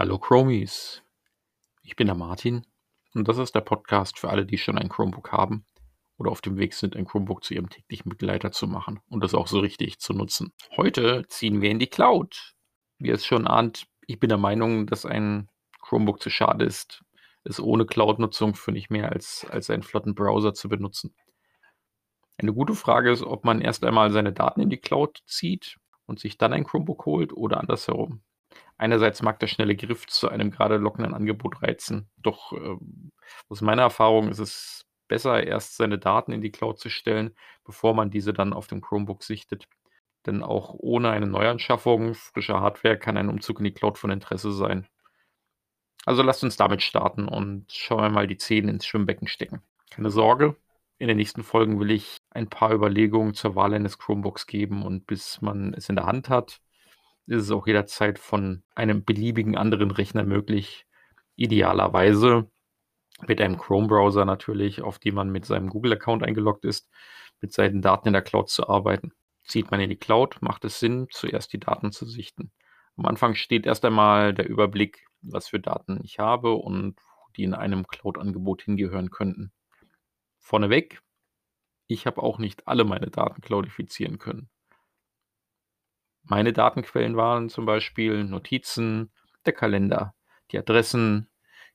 Hallo Chromies, ich bin der Martin und das ist der Podcast für alle, die schon ein Chromebook haben oder auf dem Weg sind, ein Chromebook zu ihrem täglichen Begleiter zu machen und das auch so richtig zu nutzen. Heute ziehen wir in die Cloud. Wie es schon ahnt, ich bin der Meinung, dass ein Chromebook zu schade ist, es ohne Cloud-Nutzung für nicht mehr als, als einen flotten Browser zu benutzen. Eine gute Frage ist, ob man erst einmal seine Daten in die Cloud zieht und sich dann ein Chromebook holt oder andersherum. Einerseits mag der schnelle Griff zu einem gerade lockenden Angebot reizen, doch äh, aus meiner Erfahrung ist es besser, erst seine Daten in die Cloud zu stellen, bevor man diese dann auf dem Chromebook sichtet. Denn auch ohne eine Neuanschaffung frischer Hardware kann ein Umzug in die Cloud von Interesse sein. Also lasst uns damit starten und schauen wir mal die Zähne ins Schwimmbecken stecken. Keine Sorge, in den nächsten Folgen will ich ein paar Überlegungen zur Wahl eines Chromebooks geben und bis man es in der Hand hat, ist es auch jederzeit von einem beliebigen anderen Rechner möglich. Idealerweise mit einem Chrome-Browser natürlich, auf dem man mit seinem Google-Account eingeloggt ist, mit seinen Daten in der Cloud zu arbeiten. Zieht man in die Cloud, macht es Sinn, zuerst die Daten zu sichten. Am Anfang steht erst einmal der Überblick, was für Daten ich habe und die in einem Cloud-Angebot hingehören könnten. Vorneweg, ich habe auch nicht alle meine Daten cloudifizieren können. Meine Datenquellen waren zum Beispiel Notizen, der Kalender, die Adressen,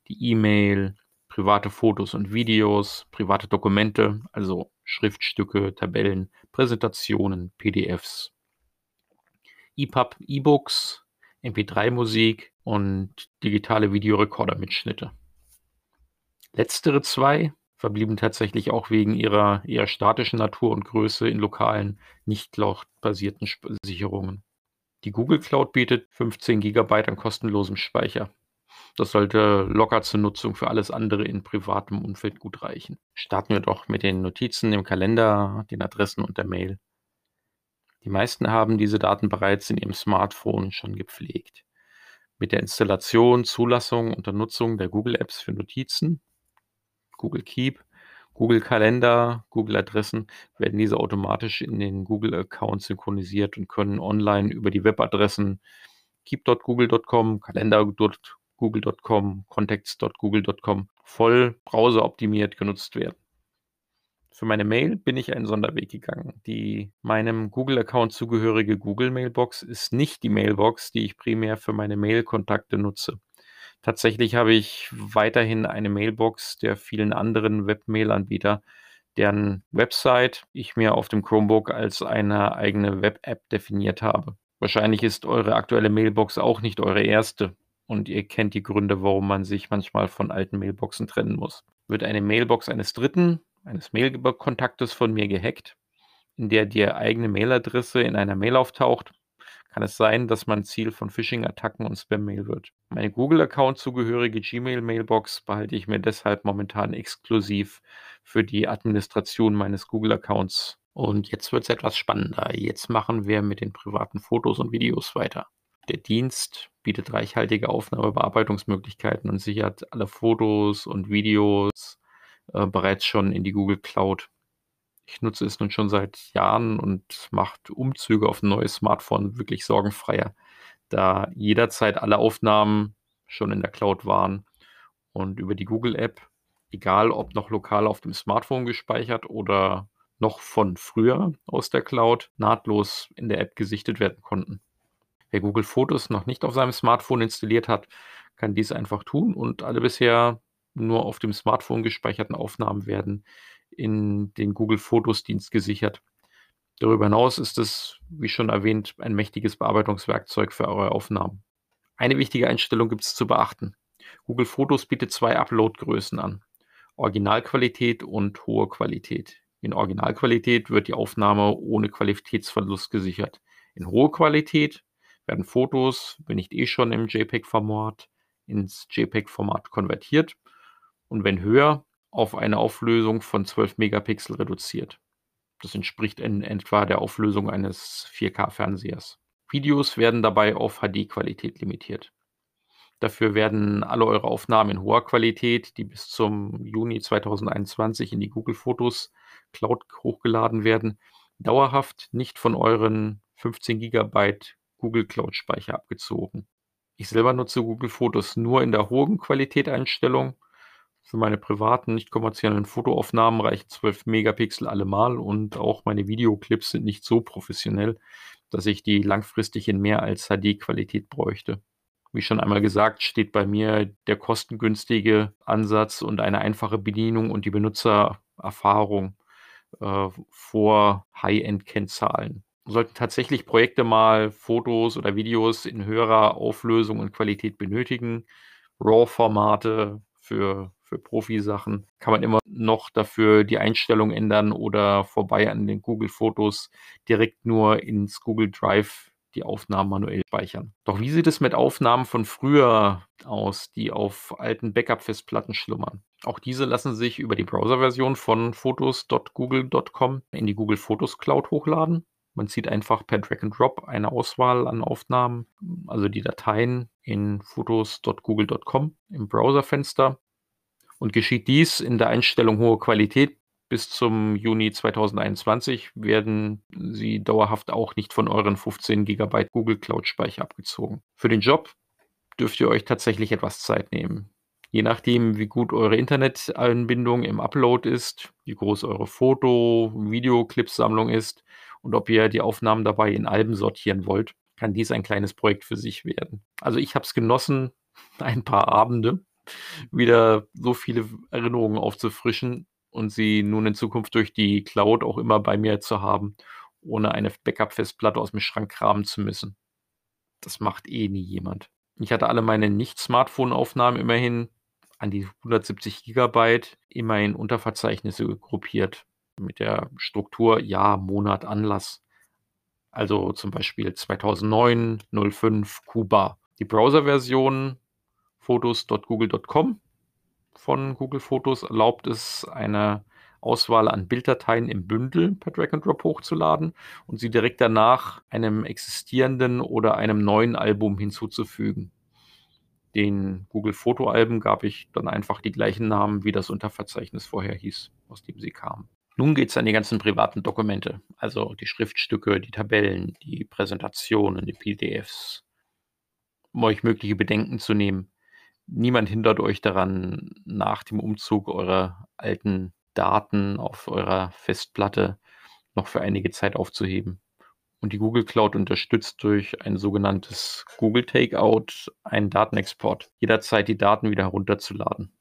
die E-Mail, private Fotos und Videos, private Dokumente, also Schriftstücke, Tabellen, Präsentationen, PDFs, EPUB, E-Books, MP3-Musik und digitale Videorekorder-Mitschnitte. Letztere zwei verblieben tatsächlich auch wegen ihrer eher statischen Natur und Größe in lokalen, nicht cloud-basierten Sicherungen. Die Google Cloud bietet 15 GB an kostenlosem Speicher. Das sollte locker zur Nutzung für alles andere in privatem Umfeld gut reichen. Starten wir doch mit den Notizen im Kalender, den Adressen und der Mail. Die meisten haben diese Daten bereits in ihrem Smartphone schon gepflegt. Mit der Installation, Zulassung und der Nutzung der Google Apps für Notizen, Google Keep, Google Kalender, Google Adressen werden diese automatisch in den Google Account synchronisiert und können online über die Webadressen keep.google.com, kalender.google.com, contacts.google.com voll browseroptimiert genutzt werden. Für meine Mail bin ich einen Sonderweg gegangen. Die meinem Google-Account zugehörige Google-Mailbox ist nicht die Mailbox, die ich primär für meine Mail-Kontakte nutze. Tatsächlich habe ich weiterhin eine Mailbox der vielen anderen Webmail-Anbieter, deren Website ich mir auf dem Chromebook als eine eigene Web-App definiert habe. Wahrscheinlich ist eure aktuelle Mailbox auch nicht eure erste und ihr kennt die Gründe, warum man sich manchmal von alten Mailboxen trennen muss. Wird eine Mailbox eines Dritten, eines Mailkontaktes von mir gehackt, in der die eigene Mailadresse in einer Mail auftaucht, kann es sein, dass man Ziel von Phishing-Attacken und Spam-Mail wird. Meine Google-Account zugehörige Gmail-Mailbox behalte ich mir deshalb momentan exklusiv für die Administration meines Google-Accounts. Und jetzt wird es etwas spannender. Jetzt machen wir mit den privaten Fotos und Videos weiter. Der Dienst bietet reichhaltige Aufnahmebearbeitungsmöglichkeiten und sichert alle Fotos und Videos äh, bereits schon in die Google Cloud. Ich nutze es nun schon seit Jahren und macht Umzüge auf ein neues Smartphone wirklich sorgenfreier, da jederzeit alle Aufnahmen schon in der Cloud waren und über die Google App, egal ob noch lokal auf dem Smartphone gespeichert oder noch von früher aus der Cloud, nahtlos in der App gesichtet werden konnten. Wer Google Fotos noch nicht auf seinem Smartphone installiert hat, kann dies einfach tun und alle bisher nur auf dem Smartphone gespeicherten Aufnahmen werden in den Google Fotos Dienst gesichert. Darüber hinaus ist es, wie schon erwähnt, ein mächtiges Bearbeitungswerkzeug für eure Aufnahmen. Eine wichtige Einstellung gibt es zu beachten. Google Fotos bietet zwei Upload-Größen an. Originalqualität und hohe Qualität. In Originalqualität wird die Aufnahme ohne Qualitätsverlust gesichert. In hohe Qualität werden Fotos, wenn nicht eh schon im JPEG-Format, ins JPEG-Format konvertiert und wenn höher, auf eine Auflösung von 12 Megapixel reduziert. Das entspricht in etwa der Auflösung eines 4K-Fernsehers. Videos werden dabei auf HD-Qualität limitiert. Dafür werden alle eure Aufnahmen in hoher Qualität, die bis zum Juni 2021 in die Google Fotos Cloud hochgeladen werden, dauerhaft nicht von euren 15 GB Google Cloud Speicher abgezogen. Ich selber nutze Google Fotos nur in der hohen Qualität-Einstellung. Für meine privaten, nicht kommerziellen Fotoaufnahmen reichen 12 Megapixel allemal und auch meine Videoclips sind nicht so professionell, dass ich die langfristig in mehr als HD-Qualität bräuchte. Wie schon einmal gesagt, steht bei mir der kostengünstige Ansatz und eine einfache Bedienung und die Benutzererfahrung äh, vor High-End-Kennzahlen. Sollten tatsächlich Projekte mal Fotos oder Videos in höherer Auflösung und Qualität benötigen, RAW-Formate für für Profisachen kann man immer noch dafür die Einstellung ändern oder vorbei an den Google-Fotos direkt nur ins Google Drive die Aufnahmen manuell speichern. Doch wie sieht es mit Aufnahmen von früher aus, die auf alten Backup-Festplatten schlummern? Auch diese lassen sich über die Browser-Version von fotos.google.com in die Google Fotos Cloud hochladen. Man zieht einfach per Drag and Drop eine Auswahl an Aufnahmen, also die Dateien in fotos.google.com im Browserfenster und geschieht dies in der Einstellung hohe Qualität bis zum Juni 2021 werden sie dauerhaft auch nicht von euren 15 GB Google Cloud Speicher abgezogen. Für den Job dürft ihr euch tatsächlich etwas Zeit nehmen. Je nachdem, wie gut eure Internetanbindung im Upload ist, wie groß eure Foto-, Videoclipsammlung ist und ob ihr die Aufnahmen dabei in Alben sortieren wollt, kann dies ein kleines Projekt für sich werden. Also ich habe es genossen, ein paar Abende wieder so viele Erinnerungen aufzufrischen und sie nun in Zukunft durch die Cloud auch immer bei mir zu haben, ohne eine Backup-Festplatte aus dem Schrank kramen zu müssen. Das macht eh nie jemand. Ich hatte alle meine Nicht-Smartphone-Aufnahmen immerhin an die 170 Gigabyte immer in Unterverzeichnisse gruppiert. Mit der Struktur Jahr, Monat, Anlass. Also zum Beispiel 2009, 05, Kuba. Die Browser-Version fotos.google.com von Google Fotos erlaubt es, eine Auswahl an Bilddateien im Bündel per Drag and Drop hochzuladen und sie direkt danach einem existierenden oder einem neuen Album hinzuzufügen. Den Google Fotoalben gab ich dann einfach die gleichen Namen, wie das Unterverzeichnis vorher hieß, aus dem sie kamen. Nun geht es an die ganzen privaten Dokumente, also die Schriftstücke, die Tabellen, die Präsentationen, die PDFs, um euch mögliche Bedenken zu nehmen niemand hindert euch daran, nach dem Umzug eure alten Daten auf eurer Festplatte noch für einige Zeit aufzuheben. Und die Google Cloud unterstützt durch ein sogenanntes Google Takeout einen Datenexport, jederzeit die Daten wieder herunterzuladen.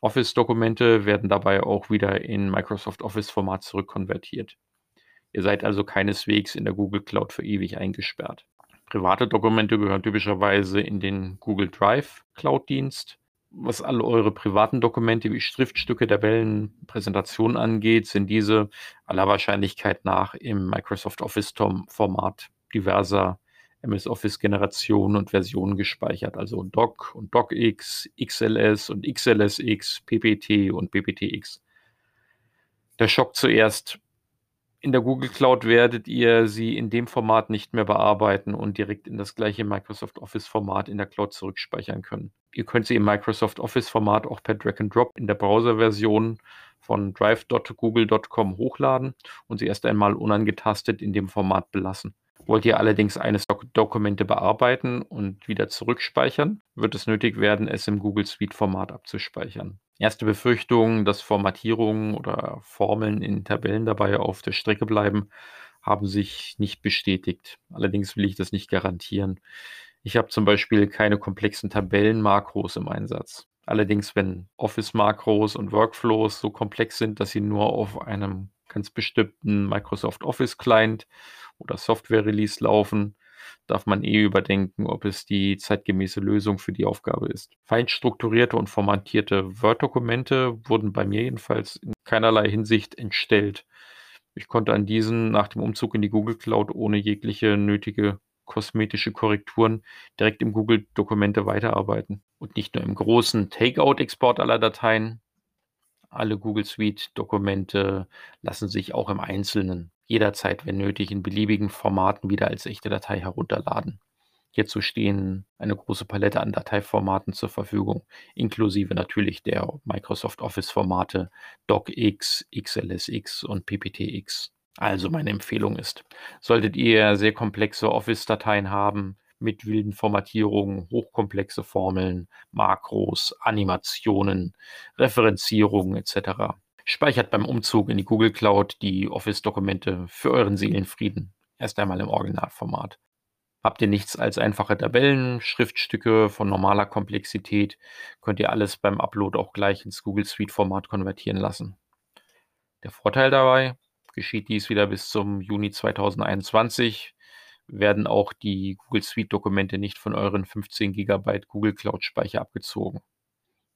Office-Dokumente werden dabei auch wieder in Microsoft Office-Format zurückkonvertiert. Ihr seid also keineswegs in der Google Cloud für ewig eingesperrt. Private Dokumente gehören typischerweise in den Google Drive Cloud-Dienst. Was alle eure privaten Dokumente wie Schriftstücke, Tabellen, Präsentationen angeht, sind diese aller Wahrscheinlichkeit nach im Microsoft Office-Format diverser MS Office-Generationen und Versionen gespeichert, also Doc und DocX, XLS und XLSX, PPT und PPTX. Der Schock zuerst in der Google Cloud werdet ihr sie in dem Format nicht mehr bearbeiten und direkt in das gleiche Microsoft Office Format in der Cloud zurückspeichern können. Ihr könnt sie im Microsoft Office Format auch per Drag and Drop in der Browser-Version von drive.google.com hochladen und sie erst einmal unangetastet in dem Format belassen. Wollt ihr allerdings eines Dok Dokumente bearbeiten und wieder zurückspeichern, wird es nötig werden, es im Google Suite Format abzuspeichern. Erste Befürchtungen, dass Formatierungen oder Formeln in Tabellen dabei auf der Strecke bleiben, haben sich nicht bestätigt. Allerdings will ich das nicht garantieren. Ich habe zum Beispiel keine komplexen Tabellenmakros im Einsatz. Allerdings, wenn Office-Makros und Workflows so komplex sind, dass sie nur auf einem ganz bestimmten Microsoft Office Client oder Software Release laufen, darf man eh überdenken, ob es die zeitgemäße Lösung für die Aufgabe ist. Fein strukturierte und formatierte Word-Dokumente wurden bei mir jedenfalls in keinerlei Hinsicht entstellt. Ich konnte an diesen nach dem Umzug in die Google Cloud ohne jegliche nötige kosmetische Korrekturen direkt im Google Dokumente weiterarbeiten. Und nicht nur im großen Takeout-Export aller Dateien. Alle Google Suite Dokumente lassen sich auch im Einzelnen jederzeit, wenn nötig, in beliebigen Formaten wieder als echte Datei herunterladen. Hierzu stehen eine große Palette an Dateiformaten zur Verfügung, inklusive natürlich der Microsoft Office-Formate DocX, XLSX und PPTX. Also meine Empfehlung ist, solltet ihr sehr komplexe Office-Dateien haben, mit wilden Formatierungen, hochkomplexe Formeln, Makros, Animationen, Referenzierungen etc. Speichert beim Umzug in die Google Cloud die Office-Dokumente für euren Seelenfrieden. Erst einmal im Originalformat. Habt ihr nichts als einfache Tabellen, Schriftstücke von normaler Komplexität, könnt ihr alles beim Upload auch gleich ins Google Suite-Format konvertieren lassen. Der Vorteil dabei, geschieht dies wieder bis zum Juni 2021, werden auch die Google Suite-Dokumente nicht von euren 15 GB Google Cloud-Speicher abgezogen.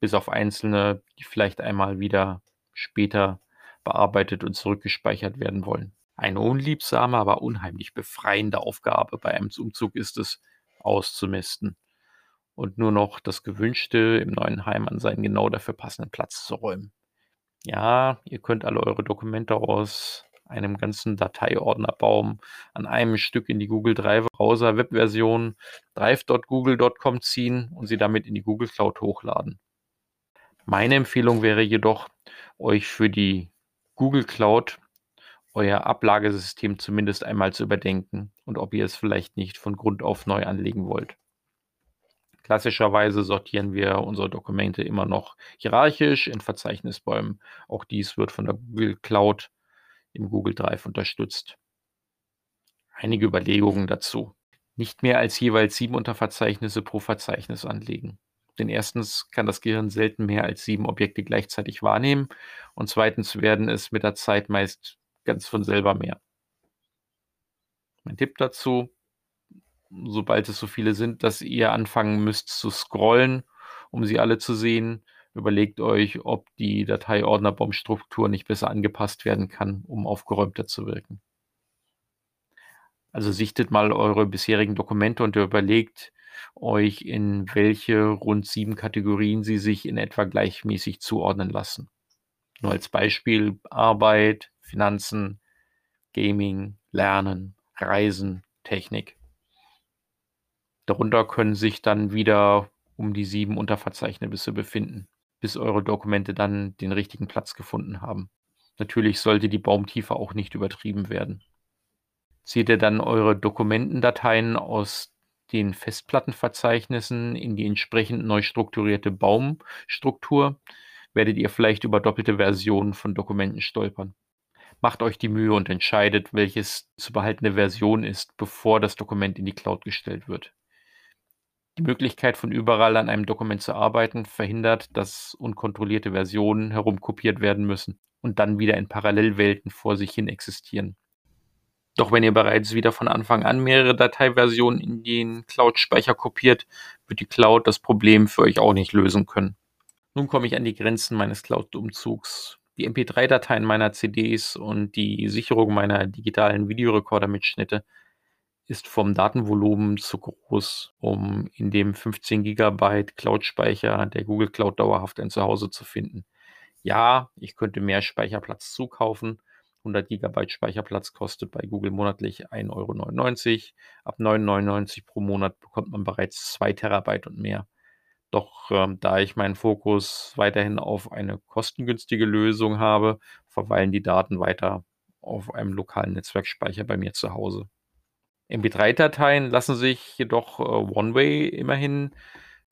Bis auf einzelne, die vielleicht einmal wieder später bearbeitet und zurückgespeichert werden wollen. Eine unliebsame, aber unheimlich befreiende Aufgabe bei einem Umzug ist es, auszumisten und nur noch das Gewünschte im neuen Heim an seinen genau dafür passenden Platz zu räumen. Ja, ihr könnt alle eure Dokumente aus einem ganzen Dateiordnerbaum an einem Stück in die Google Drive Browser Webversion drive.google.com ziehen und sie damit in die Google Cloud hochladen. Meine Empfehlung wäre jedoch, euch für die Google Cloud euer Ablagesystem zumindest einmal zu überdenken und ob ihr es vielleicht nicht von Grund auf neu anlegen wollt. Klassischerweise sortieren wir unsere Dokumente immer noch hierarchisch in Verzeichnisbäumen. Auch dies wird von der Google Cloud im Google Drive unterstützt. Einige Überlegungen dazu. Nicht mehr als jeweils sieben Unterverzeichnisse pro Verzeichnis anlegen. Denn erstens kann das Gehirn selten mehr als sieben Objekte gleichzeitig wahrnehmen und zweitens werden es mit der Zeit meist ganz von selber mehr. Mein Tipp dazu, sobald es so viele sind, dass ihr anfangen müsst zu scrollen, um sie alle zu sehen, überlegt euch, ob die Dateiordnerbaumstruktur nicht besser angepasst werden kann, um aufgeräumter zu wirken. Also sichtet mal eure bisherigen Dokumente und überlegt euch, in welche rund sieben Kategorien sie sich in etwa gleichmäßig zuordnen lassen. Nur als Beispiel Arbeit, Finanzen, Gaming, Lernen, Reisen, Technik. Darunter können sich dann wieder um die sieben Unterverzeichnisse befinden, bis eure Dokumente dann den richtigen Platz gefunden haben. Natürlich sollte die Baumtiefe auch nicht übertrieben werden. Zieht ihr dann eure Dokumentendateien aus den Festplattenverzeichnissen in die entsprechend neu strukturierte Baumstruktur, werdet ihr vielleicht über doppelte Versionen von Dokumenten stolpern. Macht euch die Mühe und entscheidet, welches zu behaltene Version ist, bevor das Dokument in die Cloud gestellt wird. Die Möglichkeit, von überall an einem Dokument zu arbeiten, verhindert, dass unkontrollierte Versionen herumkopiert werden müssen und dann wieder in Parallelwelten vor sich hin existieren. Doch wenn ihr bereits wieder von Anfang an mehrere Dateiversionen in den Cloud-Speicher kopiert, wird die Cloud das Problem für euch auch nicht lösen können. Nun komme ich an die Grenzen meines Cloud-Umzugs. Die MP3-Dateien meiner CDs und die Sicherung meiner digitalen Videorekorder-Mitschnitte ist vom Datenvolumen zu groß, um in dem 15 GB Cloud-Speicher der Google Cloud dauerhaft ein Zuhause zu finden. Ja, ich könnte mehr Speicherplatz zukaufen. 100 GB Speicherplatz kostet bei Google monatlich 1,99 Euro. Ab 9,99 pro Monat bekommt man bereits 2 Terabyte und mehr. Doch ähm, da ich meinen Fokus weiterhin auf eine kostengünstige Lösung habe, verweilen die Daten weiter auf einem lokalen Netzwerkspeicher bei mir zu Hause. MP3-Dateien lassen sich jedoch äh, One-Way immerhin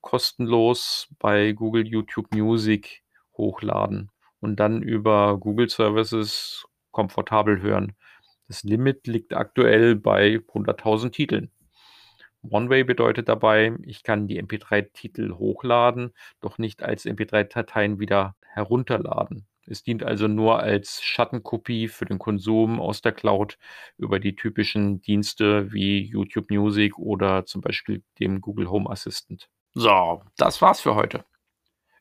kostenlos bei Google YouTube Music hochladen und dann über Google Services komfortabel hören. Das Limit liegt aktuell bei 100.000 Titeln. One-Way bedeutet dabei, ich kann die MP3-Titel hochladen, doch nicht als MP3-Dateien wieder herunterladen. Es dient also nur als Schattenkopie für den Konsum aus der Cloud über die typischen Dienste wie YouTube Music oder zum Beispiel dem Google Home Assistant. So, das war's für heute.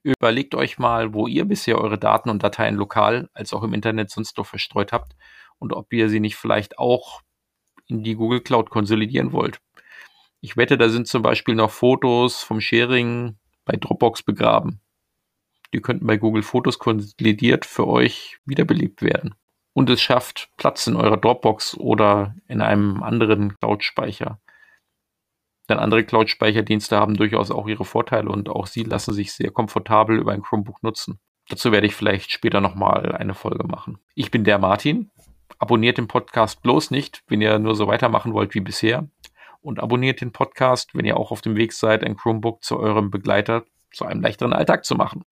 Überlegt euch mal, wo ihr bisher eure Daten und Dateien lokal als auch im Internet sonst noch verstreut habt und ob ihr sie nicht vielleicht auch in die Google Cloud konsolidieren wollt. Ich wette, da sind zum Beispiel noch Fotos vom Sharing bei Dropbox begraben. Die könnten bei Google Fotos konsolidiert für euch wiederbelebt werden. Und es schafft Platz in eurer Dropbox oder in einem anderen Cloud-Speicher. Denn andere Cloud-Speicherdienste haben durchaus auch ihre Vorteile und auch sie lassen sich sehr komfortabel über ein Chromebook nutzen. Dazu werde ich vielleicht später nochmal eine Folge machen. Ich bin der Martin. Abonniert den Podcast bloß nicht, wenn ihr nur so weitermachen wollt wie bisher. und abonniert den Podcast, wenn ihr auch auf dem Weg seid, ein Chromebook zu eurem Begleiter zu einem leichteren Alltag zu machen.